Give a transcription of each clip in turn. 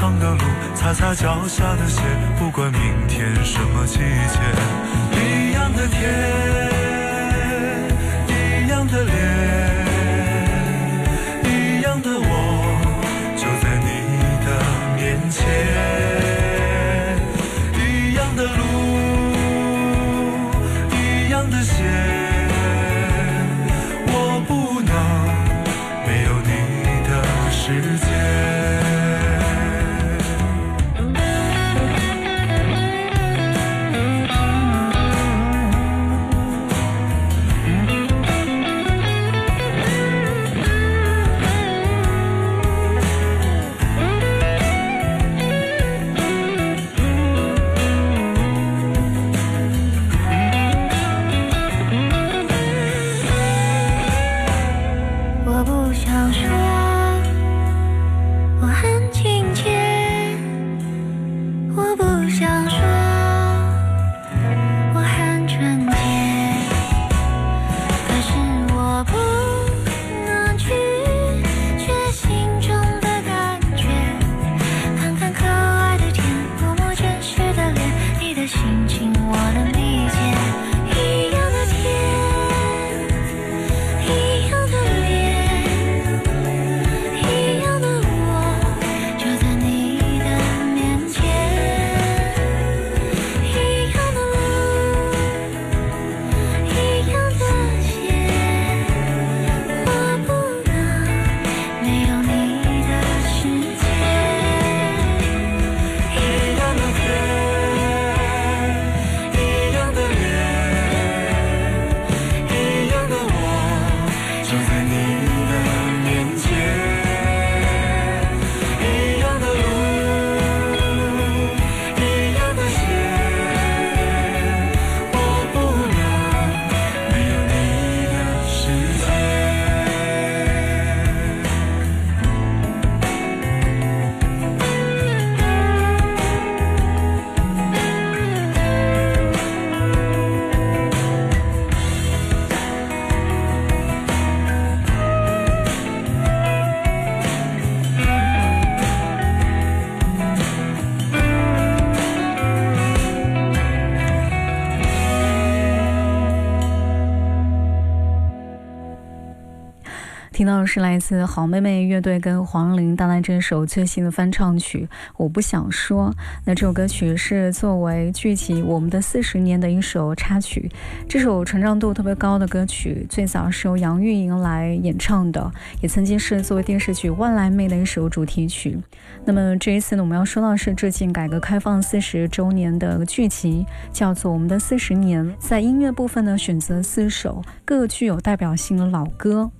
长的路，擦擦脚下的鞋，不管明天什么季节，一样的天，一样的脸，不想说，到是来自好妹妹乐队跟黄龄带来这首最新的翻唱曲《我不想说》。那这首歌曲是作为剧集《我们的四十年》的一首插曲。这首传唱度特别高的歌曲，最早是由杨钰莹来演唱的，也曾经是作为电视剧《万来妹》的一首主题曲。那么这一次呢，我们要说到是致敬改革开放四十周年的剧集，叫做《我们的四十年》。在音乐部分呢，选择四首各具有代表性的老歌。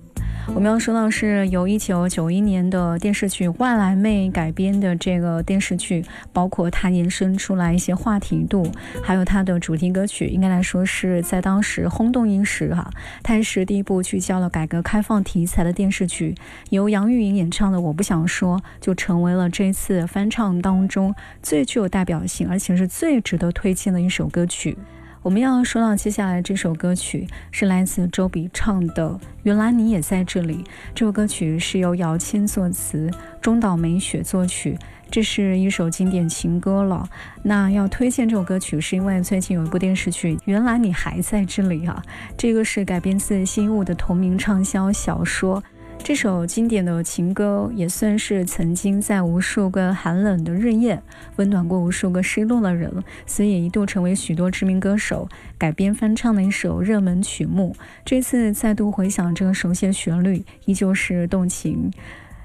我们要说到是由一九九一年的电视剧《外来妹》改编的这个电视剧，包括它延伸出来一些话题度，还有它的主题歌曲，应该来说是在当时轰动一时哈。它是第一部聚焦了改革开放题材的电视剧，由杨钰莹演唱的《我不想说》就成为了这次翻唱当中最具有代表性，而且是最值得推荐的一首歌曲。我们要说到接下来这首歌曲是来自周笔畅的《原来你也在这里》。这首歌曲是由姚谦作词，中岛美雪作曲。这是一首经典情歌了。那要推荐这首歌曲，是因为最近有一部电视剧《原来你还在这里》啊，这个是改编自新物的同名畅销小说。这首经典的情歌也算是曾经在无数个寒冷的日夜温暖过无数个失落的人，所以也一度成为许多知名歌手改编翻唱的一首热门曲目。这次再度回想这个熟悉的旋律，依旧是动情。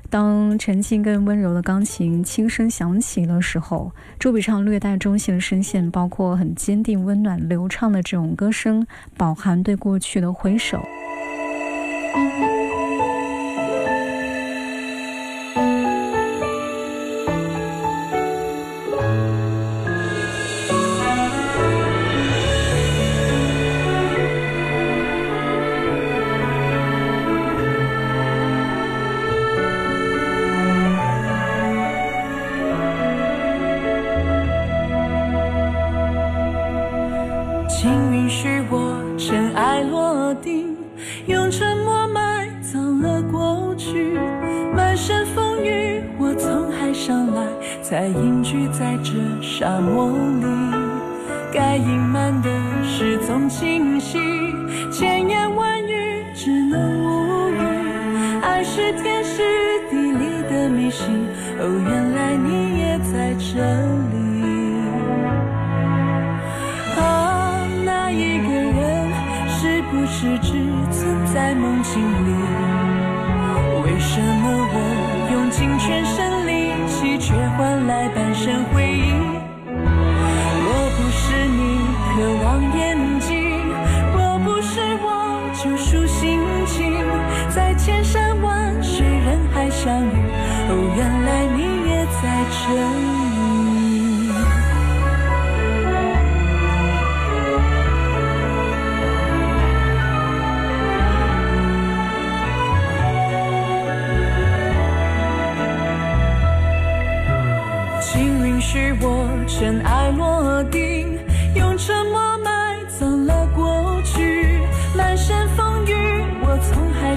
当沉静更温柔的钢琴轻声响起的时候，周笔畅略带中性的声线，包括很坚定、温暖、流畅的这种歌声，饱含对过去的回首。清晰，千言万语只能无语。爱是天时地利的迷信，哦，原来你也在这里。啊，那一个人是不是只存在梦境里？为什么我用尽全身力气？却换来半生回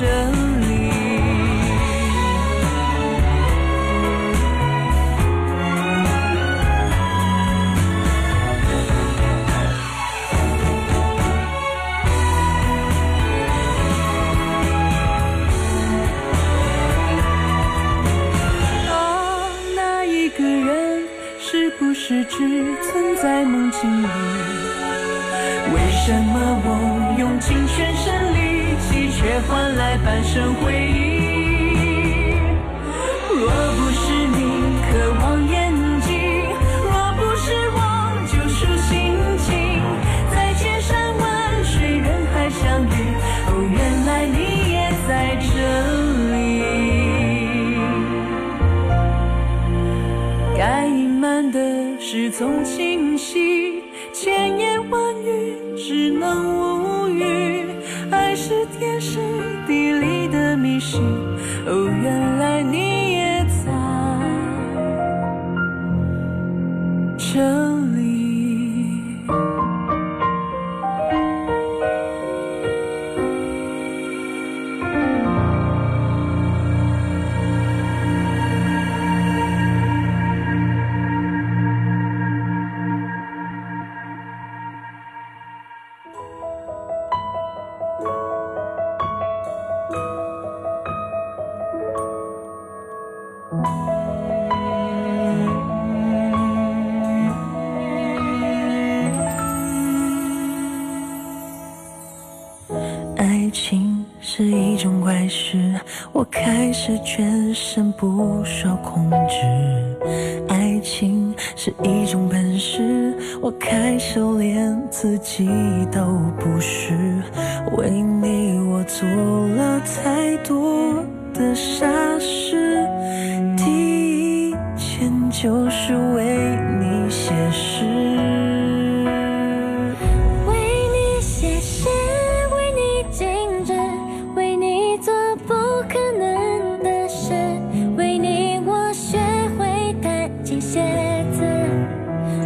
在这里。是不是只存在梦境里，为什么我用尽全身力，却换来半生回忆？若不是你渴望眼睛，若不是我救赎心情，在千山万水人海相遇，哦，原来你也在这里。该隐瞒的。事总清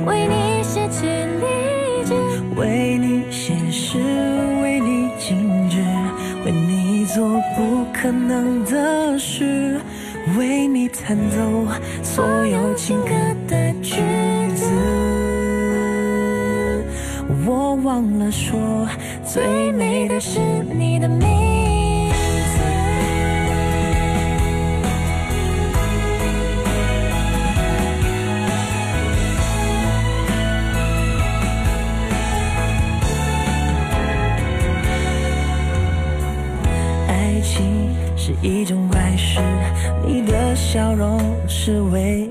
为你失去理智为你写诗为你静止为你做不可能的事为你弹奏所有情歌的句子我忘了说最笑容是唯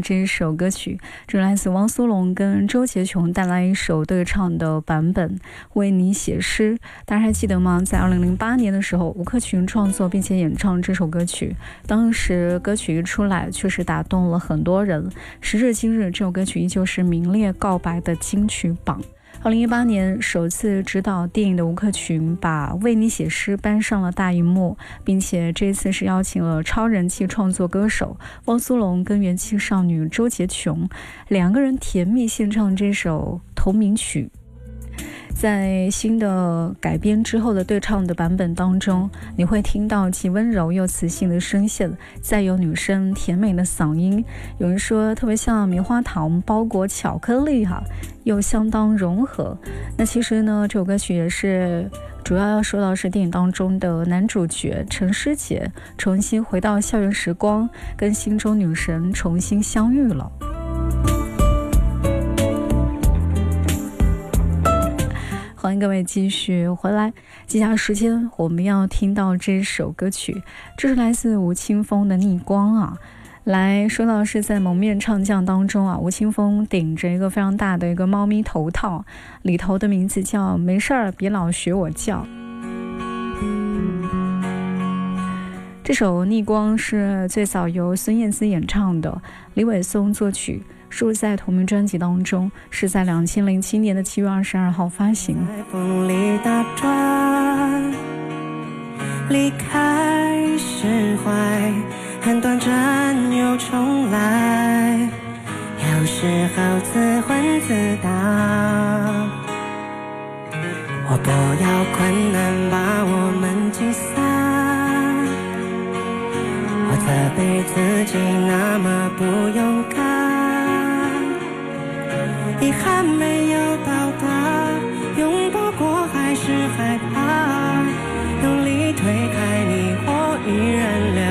这一首歌曲，这来自汪苏泷跟周杰琼带来一首对唱的版本，《为你写诗》。大家还记得吗？在二零零八年的时候，吴克群创作并且演唱这首歌曲，当时歌曲一出来，确实打动了很多人。时至今日，这首歌曲依旧是名列告白的金曲榜。二零一八年首次执导电影的吴克群把《为你写诗》搬上了大荧幕，并且这次是邀请了超人气创作歌手汪苏泷跟元气少女周洁琼两个人甜蜜献唱这首同名曲。在新的改编之后的对唱的版本当中，你会听到既温柔又磁性的声线，再有女生甜美的嗓音。有人说特别像棉花糖包裹巧克力哈，又相当融合。那其实呢，这首歌曲也是主要要说到是电影当中的男主角陈师姐重新回到校园时光，跟心中女神重新相遇了。欢迎各位继续回来。接下来时间我们要听到这首歌曲，这是来自吴青峰的《逆光》啊。来说到是在蒙面唱将当中啊，吴青峰顶着一个非常大的一个猫咪头套，里头的名字叫“没事儿别老学我叫”。这首《逆光》是最早由孙燕姿演唱的，李伟松作曲。收在同名专辑当中，是在两千零七年的七月二十二号发行。风里打转，离开释怀，很短暂又重来，有时候自问自答。我不要困难把我们击散，我责备自己那么不勇敢。遗憾没有到达，拥抱过还是害怕，用力推开你，我依然留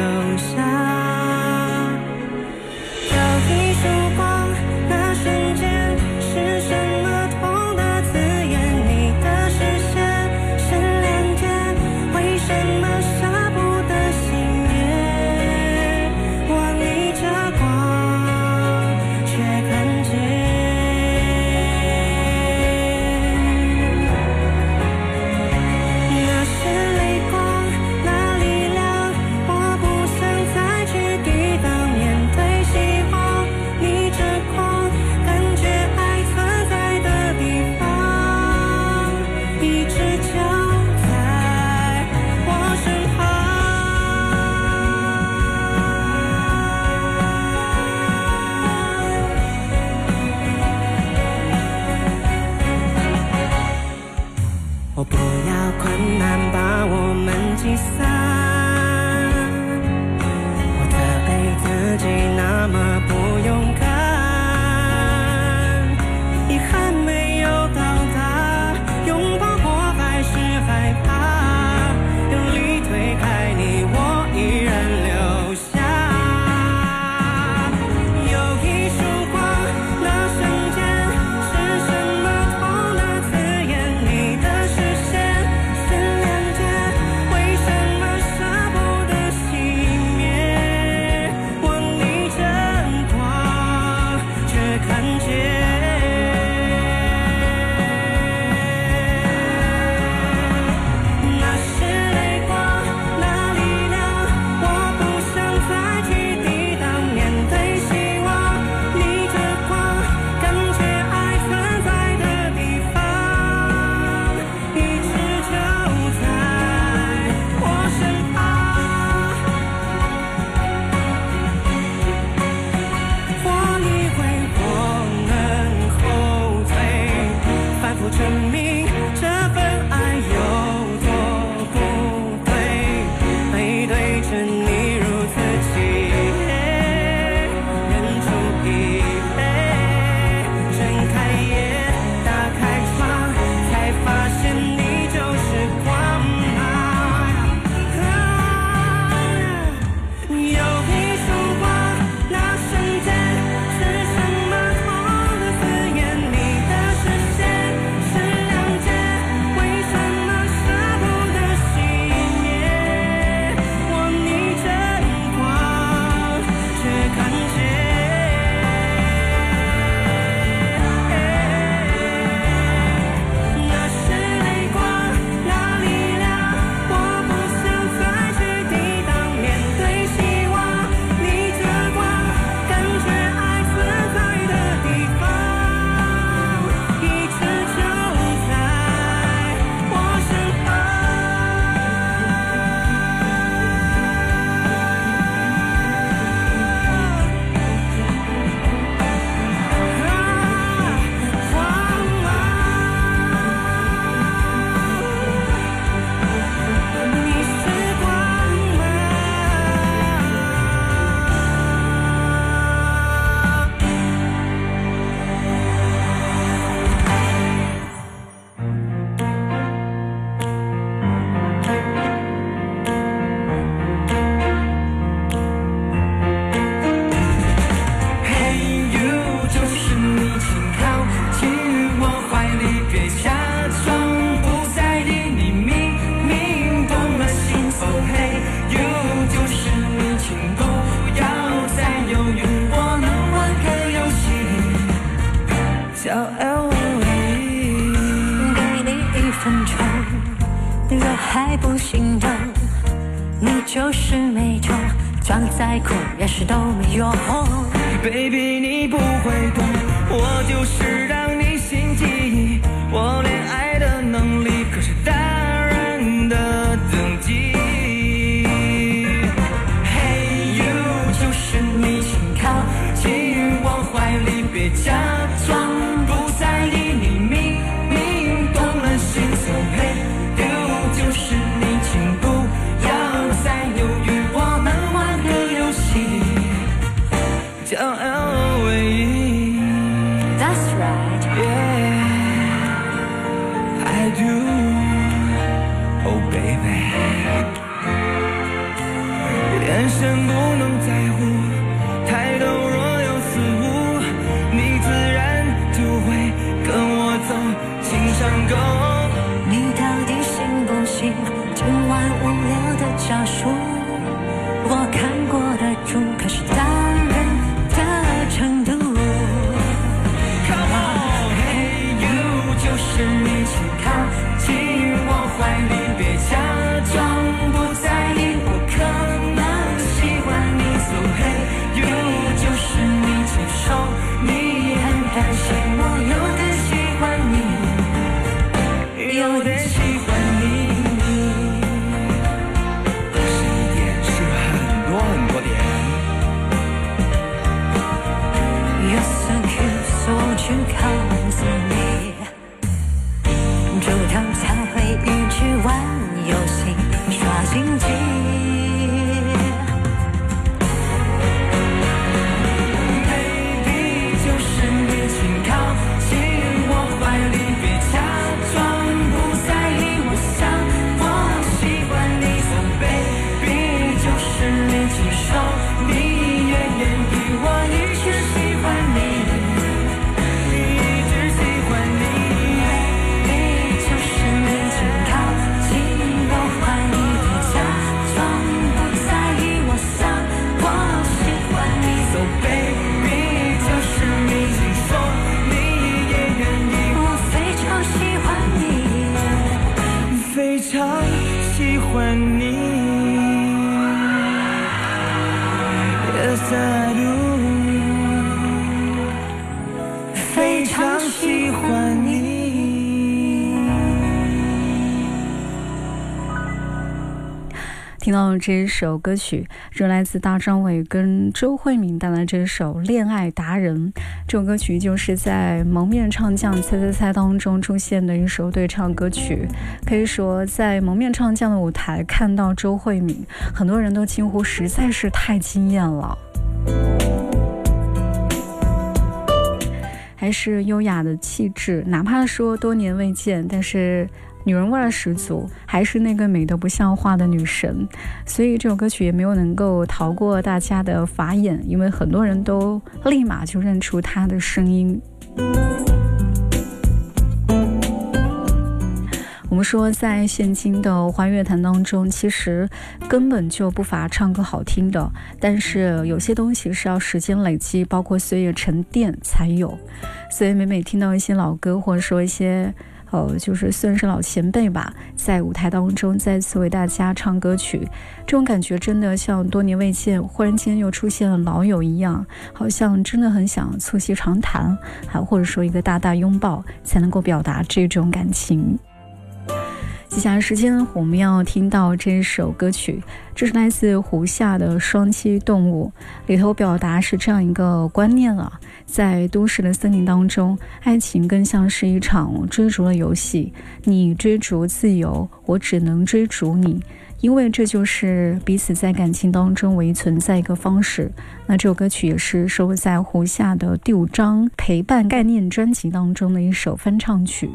you can. 听到这一首歌曲，是来自大张伟跟周慧敏带来这首《恋爱达人》。这首歌曲就是在《蒙面唱将猜猜猜》当中出现的一首对唱歌曲。可以说，在《蒙面唱将》的舞台看到周慧敏，很多人都惊呼实在是太惊艳了，还是优雅的气质，哪怕说多年未见，但是。女人味儿十足，还是那个美得不像话的女神，所以这首歌曲也没有能够逃过大家的法眼，因为很多人都立马就认出她的声音。我们说，在现今的华语乐坛当中，其实根本就不乏唱歌好听的，但是有些东西是要时间累积，包括岁月沉淀才有。所以每每听到一些老歌，或者说一些。呃，就是算是老前辈吧，在舞台当中再次为大家唱歌曲，这种感觉真的像多年未见，忽然间又出现了老友一样，好像真的很想促膝长谈，还或者说一个大大拥抱，才能够表达这种感情。接下来时间我们要听到这首歌曲，这是来自胡夏的《双栖动物》，里头表达是这样一个观念啊。在都市的森林当中，爱情更像是一场追逐的游戏。你追逐自由，我只能追逐你，因为这就是彼此在感情当中唯一存在一个方式。那这首歌曲也是收录在胡夏的第五张陪伴概念专辑当中的一首翻唱曲。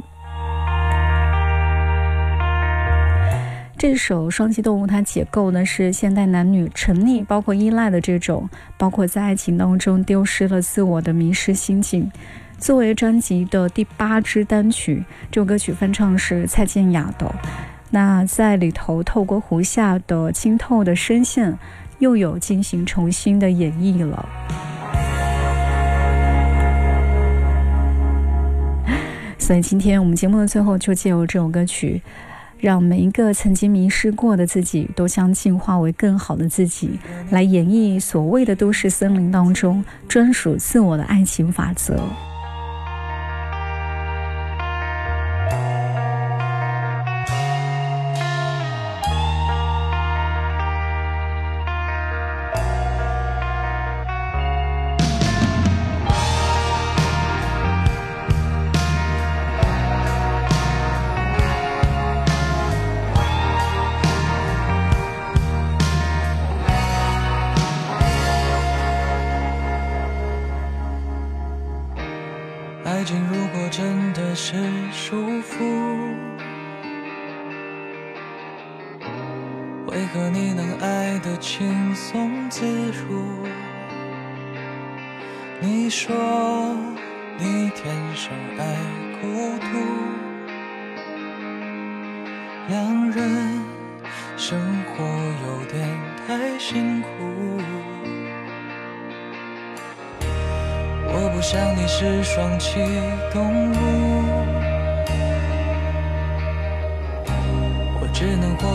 这首《双栖动物》它解构呢是现代男女沉溺、包括依赖的这种，包括在爱情当中丢失了自我的迷失心境。作为专辑的第八支单曲，这首歌曲翻唱是蔡健雅的。那在里头，透过胡夏的清透的声线，又有进行重新的演绎了。所以今天我们节目的最后，就借由这首歌曲。让每一个曾经迷失过的自己，都将进化为更好的自己，来演绎所谓的都市森林当中专属自我的爱情法则。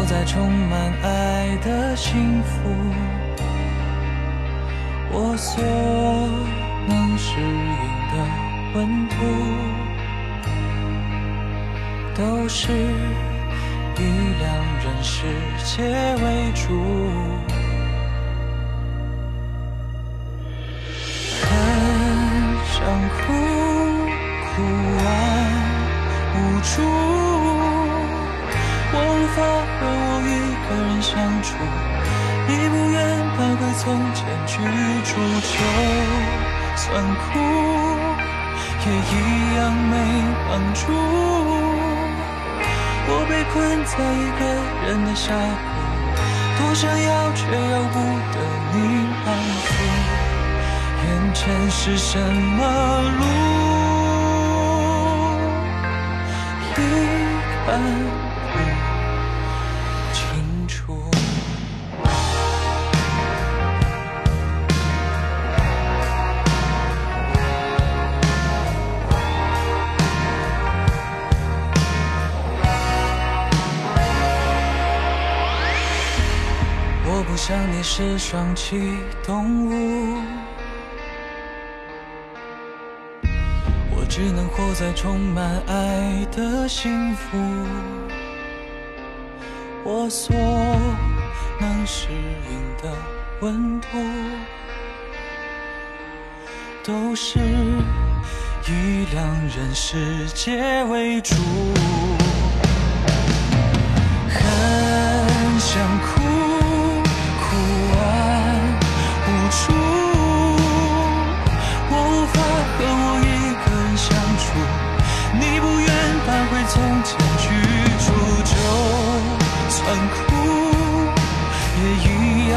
在充满爱的幸福，我所能适应的温度，都是以两人世界为主，很想哭，哭完无助。我无法让我一个人相处，你不愿搬回从前居住，就算哭也一样没帮助。我被困在一个人的峡谷，多想要却要不得你安抚，眼前是什么路？一看。想你是双栖动物，我只能活在充满爱的幸福。我所能适应的温度，都是以两人世界为主。很想哭，哭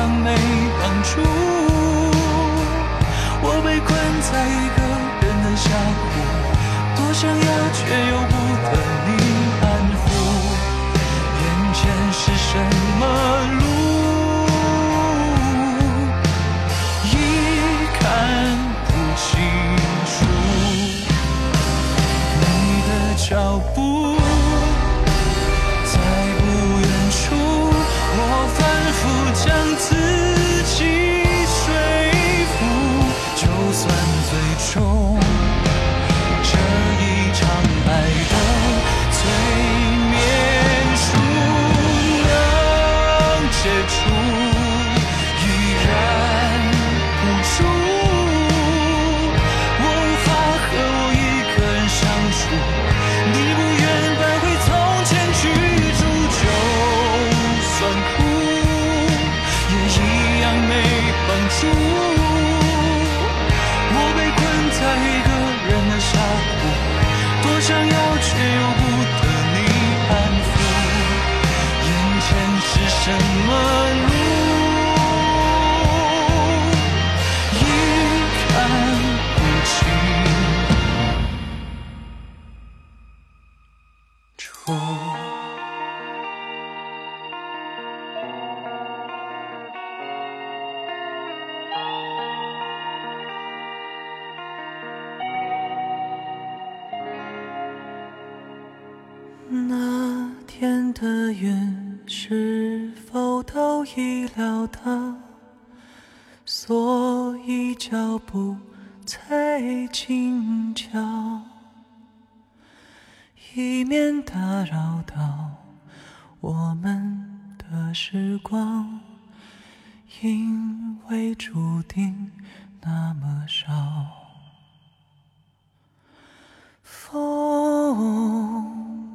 样没帮助。我被困在一个人的峡谷，多想要却又不得你安抚。眼前是什么路？已料到？所以脚步才轻巧，以免打扰到我们的时光，因为注定那么少。风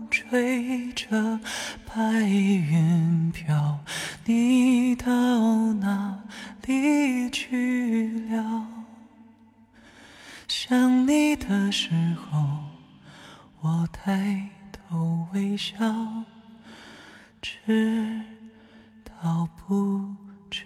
吹着白云飘，你到哪里去了？想你的时候，我抬头微笑，知道不知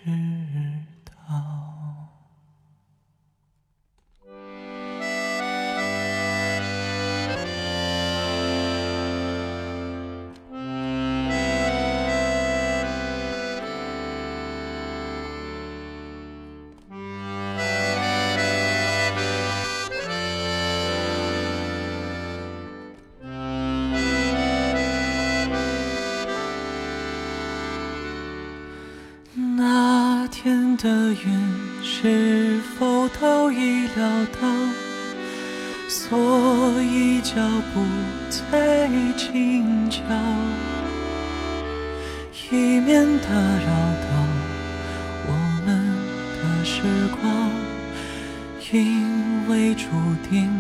因为注定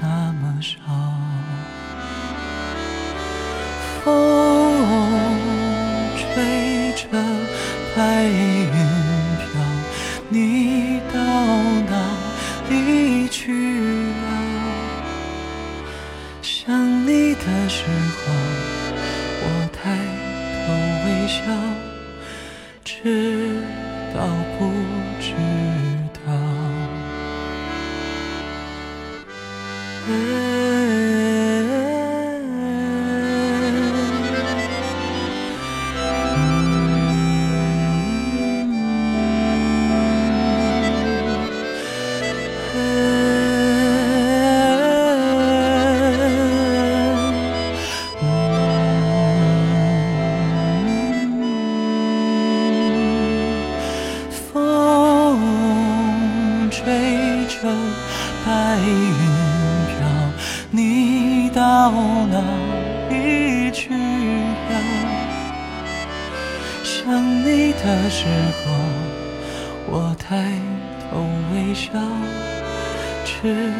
那么少。到哪里去了？想你的时候，我抬头微笑，知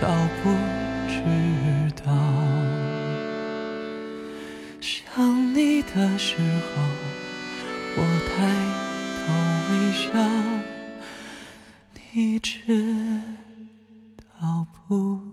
道不知道？想你的时候，我抬头微笑，你知道不？